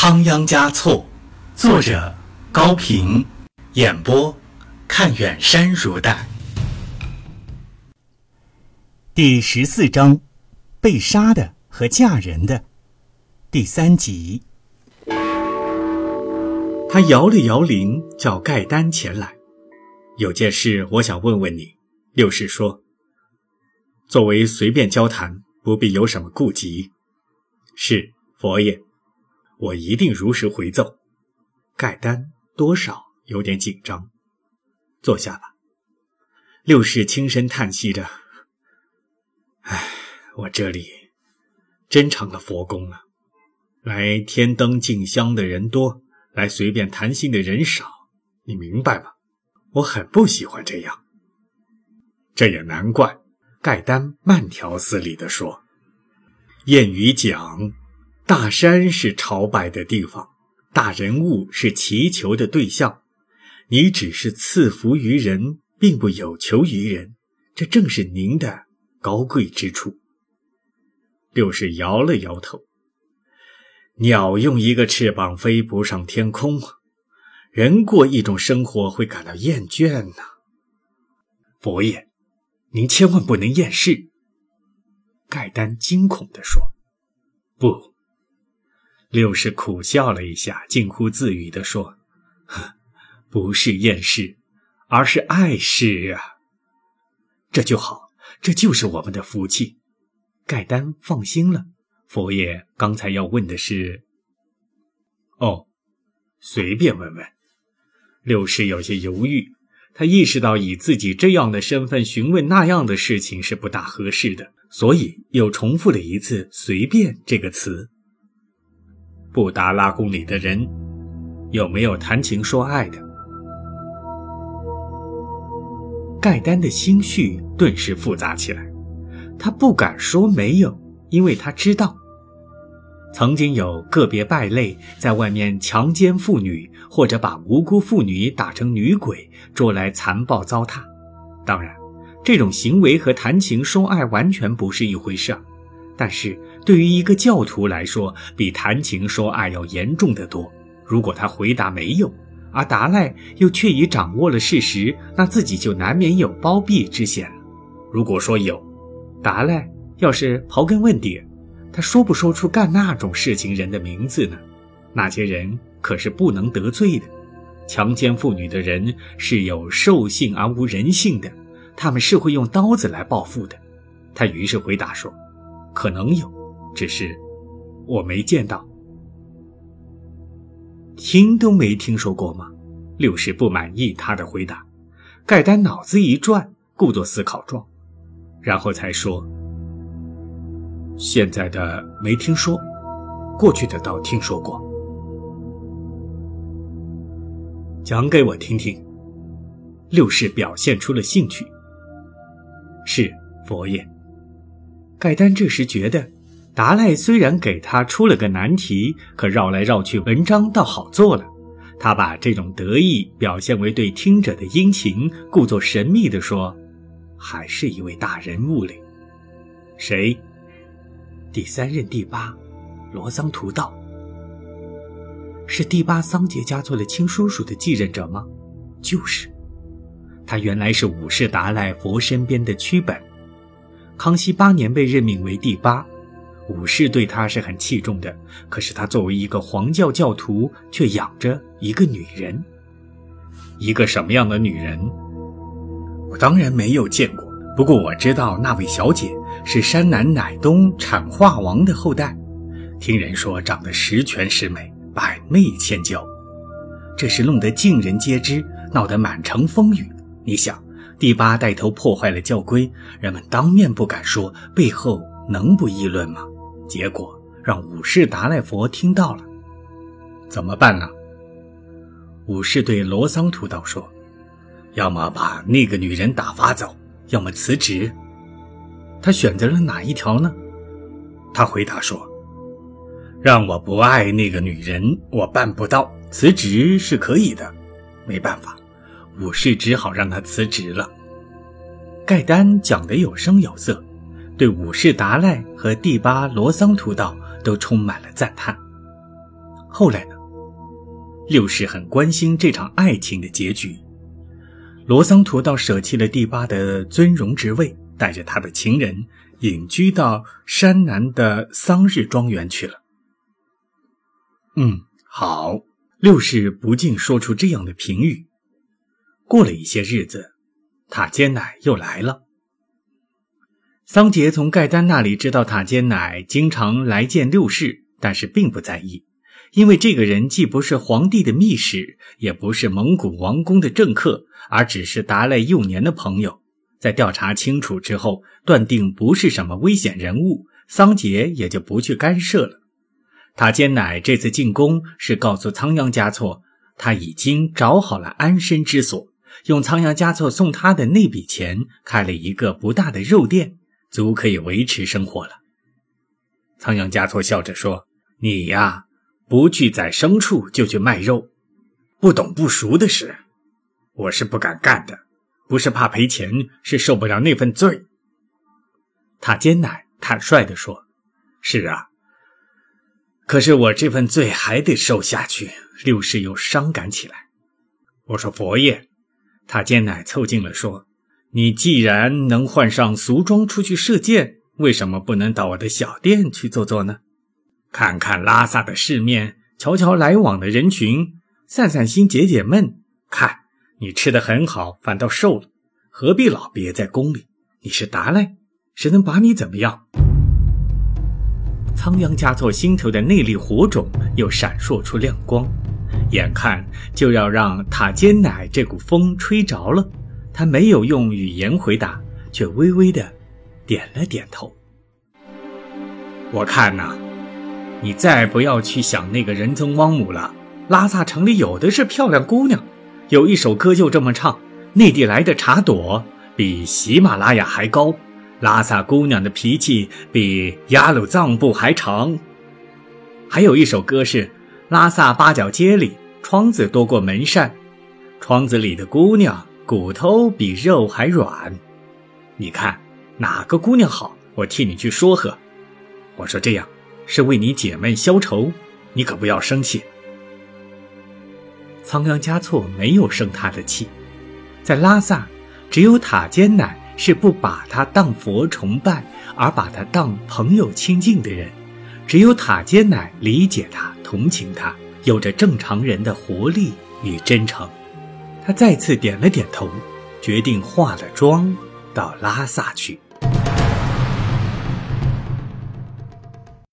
仓央嘉措，作者高平，演播看远山如黛。第十四章，被杀的和嫁人的，第三集。他摇了摇铃，叫盖丹前来。有件事我想问问你。六世说：“作为随便交谈，不必有什么顾忌。”是佛爷，我一定如实回奏。盖丹多少有点紧张，坐下吧。六世轻声叹息着：“唉，我这里真成了佛宫了，来天灯敬香的人多，来随便谈心的人少，你明白吗？我很不喜欢这样。这也难怪。”盖丹慢条斯理地说。谚语讲，大山是朝拜的地方，大人物是祈求的对象。你只是赐福于人，并不有求于人，这正是您的高贵之处。六是摇了摇头。鸟用一个翅膀飞不上天空，人过一种生活会感到厌倦呢。佛爷，您千万不能厌世。盖丹惊恐地说：“不。”六世苦笑了一下，近乎自语地说：“不是厌世，而是爱世啊。这就好，这就是我们的福气。”盖丹放心了。佛爷刚才要问的是……哦，随便问问。六世有些犹豫，他意识到以自己这样的身份询问那样的事情是不大合适的。所以又重复了一次“随便”这个词。布达拉宫里的人有没有谈情说爱的？盖丹的心绪顿时复杂起来。他不敢说没有，因为他知道，曾经有个别败类在外面强奸妇女，或者把无辜妇女打成女鬼，捉来残暴糟蹋。当然。这种行为和谈情说爱完全不是一回事儿，但是对于一个教徒来说，比谈情说爱要严重的多。如果他回答没有，而达赖又确已掌握了事实，那自己就难免有包庇之嫌了。如果说有，达赖要是刨根问底，他说不说出干那种事情人的名字呢？那些人可是不能得罪的，强奸妇女的人是有兽性而无人性的。他们是会用刀子来报复的，他于是回答说：“可能有，只是我没见到，听都没听说过吗？”六世不满意他的回答，盖丹脑子一转，故作思考状，然后才说：“现在的没听说，过去的倒听说过，讲给我听听。”六世表现出了兴趣。是佛爷。盖丹这时觉得，达赖虽然给他出了个难题，可绕来绕去，文章倒好做了。他把这种得意表现为对听者的殷勤，故作神秘地说：“还是一位大人物嘞。”谁？第三任第八，罗桑图道。是第八桑杰家做了亲叔叔的继任者吗？就是。他原来是五世达赖佛身边的曲本，康熙八年被任命为第八，武士对他是很器重的。可是他作为一个黄教教徒，却养着一个女人，一个什么样的女人？我当然没有见过，不过我知道那位小姐是山南乃东产化王的后代，听人说长得十全十美，百媚千娇，这事弄得尽人皆知，闹得满城风雨。你想，第八带头破坏了教规，人们当面不敢说，背后能不议论吗？结果让武士达赖佛听到了，怎么办呢？武士对罗桑图道说：“要么把那个女人打发走，要么辞职。”他选择了哪一条呢？他回答说：“让我不爱那个女人，我办不到；辞职是可以的，没办法。”武士只好让他辞职了。盖丹讲得有声有色，对武士达赖和第八罗桑图道都充满了赞叹。后来呢？六世很关心这场爱情的结局。罗桑图道舍弃了第八的尊荣职位，带着他的情人隐居到山南的桑日庄园去了。嗯，好。六世不禁说出这样的评语。过了一些日子，塔尖乃又来了。桑杰从盖丹那里知道塔尖乃经常来见六世，但是并不在意。因为这个人既不是皇帝的密使，也不是蒙古王宫的政客，而只是达赖幼年的朋友。在调查清楚之后，断定不是什么危险人物，桑杰也就不去干涉了。塔坚乃这次进宫是告诉仓央嘉措，他已经找好了安身之所，用仓央嘉措送他的那笔钱开了一个不大的肉店，足可以维持生活了。仓央嘉措笑着说：“你呀。”不去宰牲畜就去卖肉，不懂不熟的事，我是不敢干的。不是怕赔钱，是受不了那份罪。他艰难坦率地说：“是啊，可是我这份罪还得受下去。”六世又伤感起来。我说：“佛爷。”他艰难凑近了说：“你既然能换上俗装出去射箭，为什么不能到我的小店去坐坐呢？”看看拉萨的世面，瞧瞧来往的人群，散散心，解解闷。看你吃的很好，反倒瘦了，何必老憋在宫里？你是达赖，谁能把你怎么样？仓央嘉措心头的内力火种又闪烁出亮光，眼看就要让塔尖奶这股风吹着了。他没有用语言回答，却微微的点了点头。我看呐。你再不要去想那个仁增汪姆了。拉萨城里有的是漂亮姑娘，有一首歌就这么唱：内地来的茶朵比喜马拉雅还高，拉萨姑娘的脾气比雅鲁藏布还长。还有一首歌是：拉萨八角街里窗子多过门扇，窗子里的姑娘骨头比肉还软。你看哪个姑娘好，我替你去说和。我说这样。是为你解闷消愁，你可不要生气。仓央嘉措没有生他的气，在拉萨，只有塔尖乃是不把他当佛崇拜，而把他当朋友亲近的人，只有塔尖乃理解他、同情他，有着正常人的活力与真诚。他再次点了点头，决定化了妆到拉萨去。